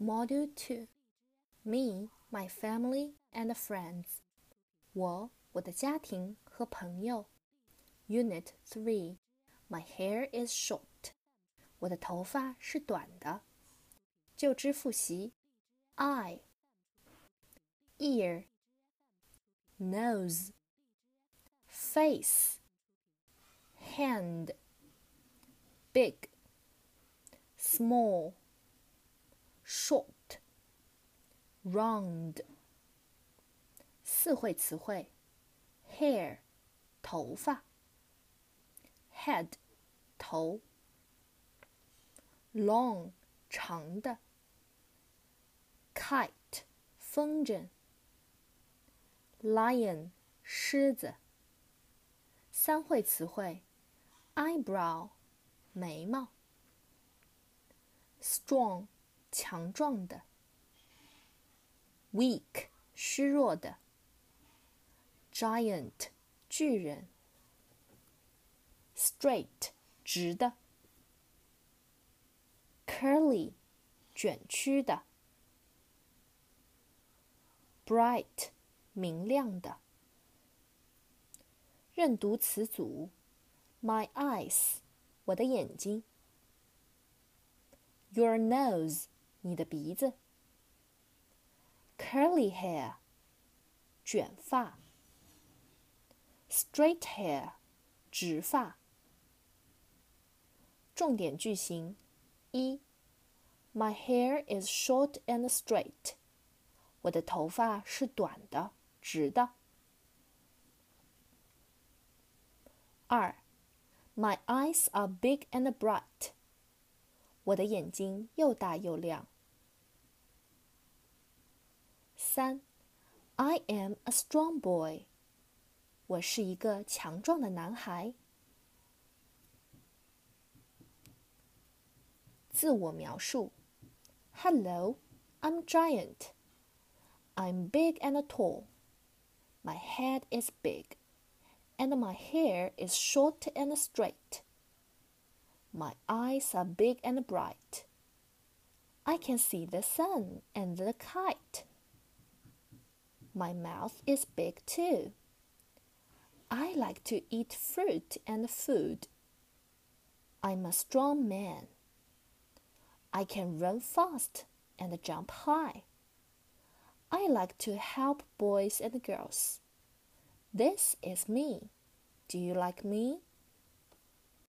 Module 2 Me, my family and friends. 我、我的家庭和朋友。Unit 3 My hair is short. 我的头发是短的。就知复习。Eye, ear, nose, face, hand, big, small Short, round。四会词汇：hair，头发；head，头；long，长的；kite，风筝；lion，狮子。三会词汇：eyebrow，眉毛；strong。强壮的；weak，虚弱的；giant，巨人；straight，直的；curly，卷曲的；bright，明亮的。认读词组：my eyes，我的眼睛；your nose。你的鼻子，curly hair，卷发；straight hair，直发。重点句型：一，My hair is short and straight。我的头发是短的、直的。二，My eyes are big and bright。我的眼睛又大又亮。 三，I am a strong boy。我是一个强壮的男孩。自我描述：Hello, I'm giant. I'm big and tall. My head is big, and my hair is short and straight. My eyes are big and bright. I can see the sun and the kite. My mouth is big too. I like to eat fruit and food. I'm a strong man. I can run fast and jump high. I like to help boys and girls. This is me. Do you like me?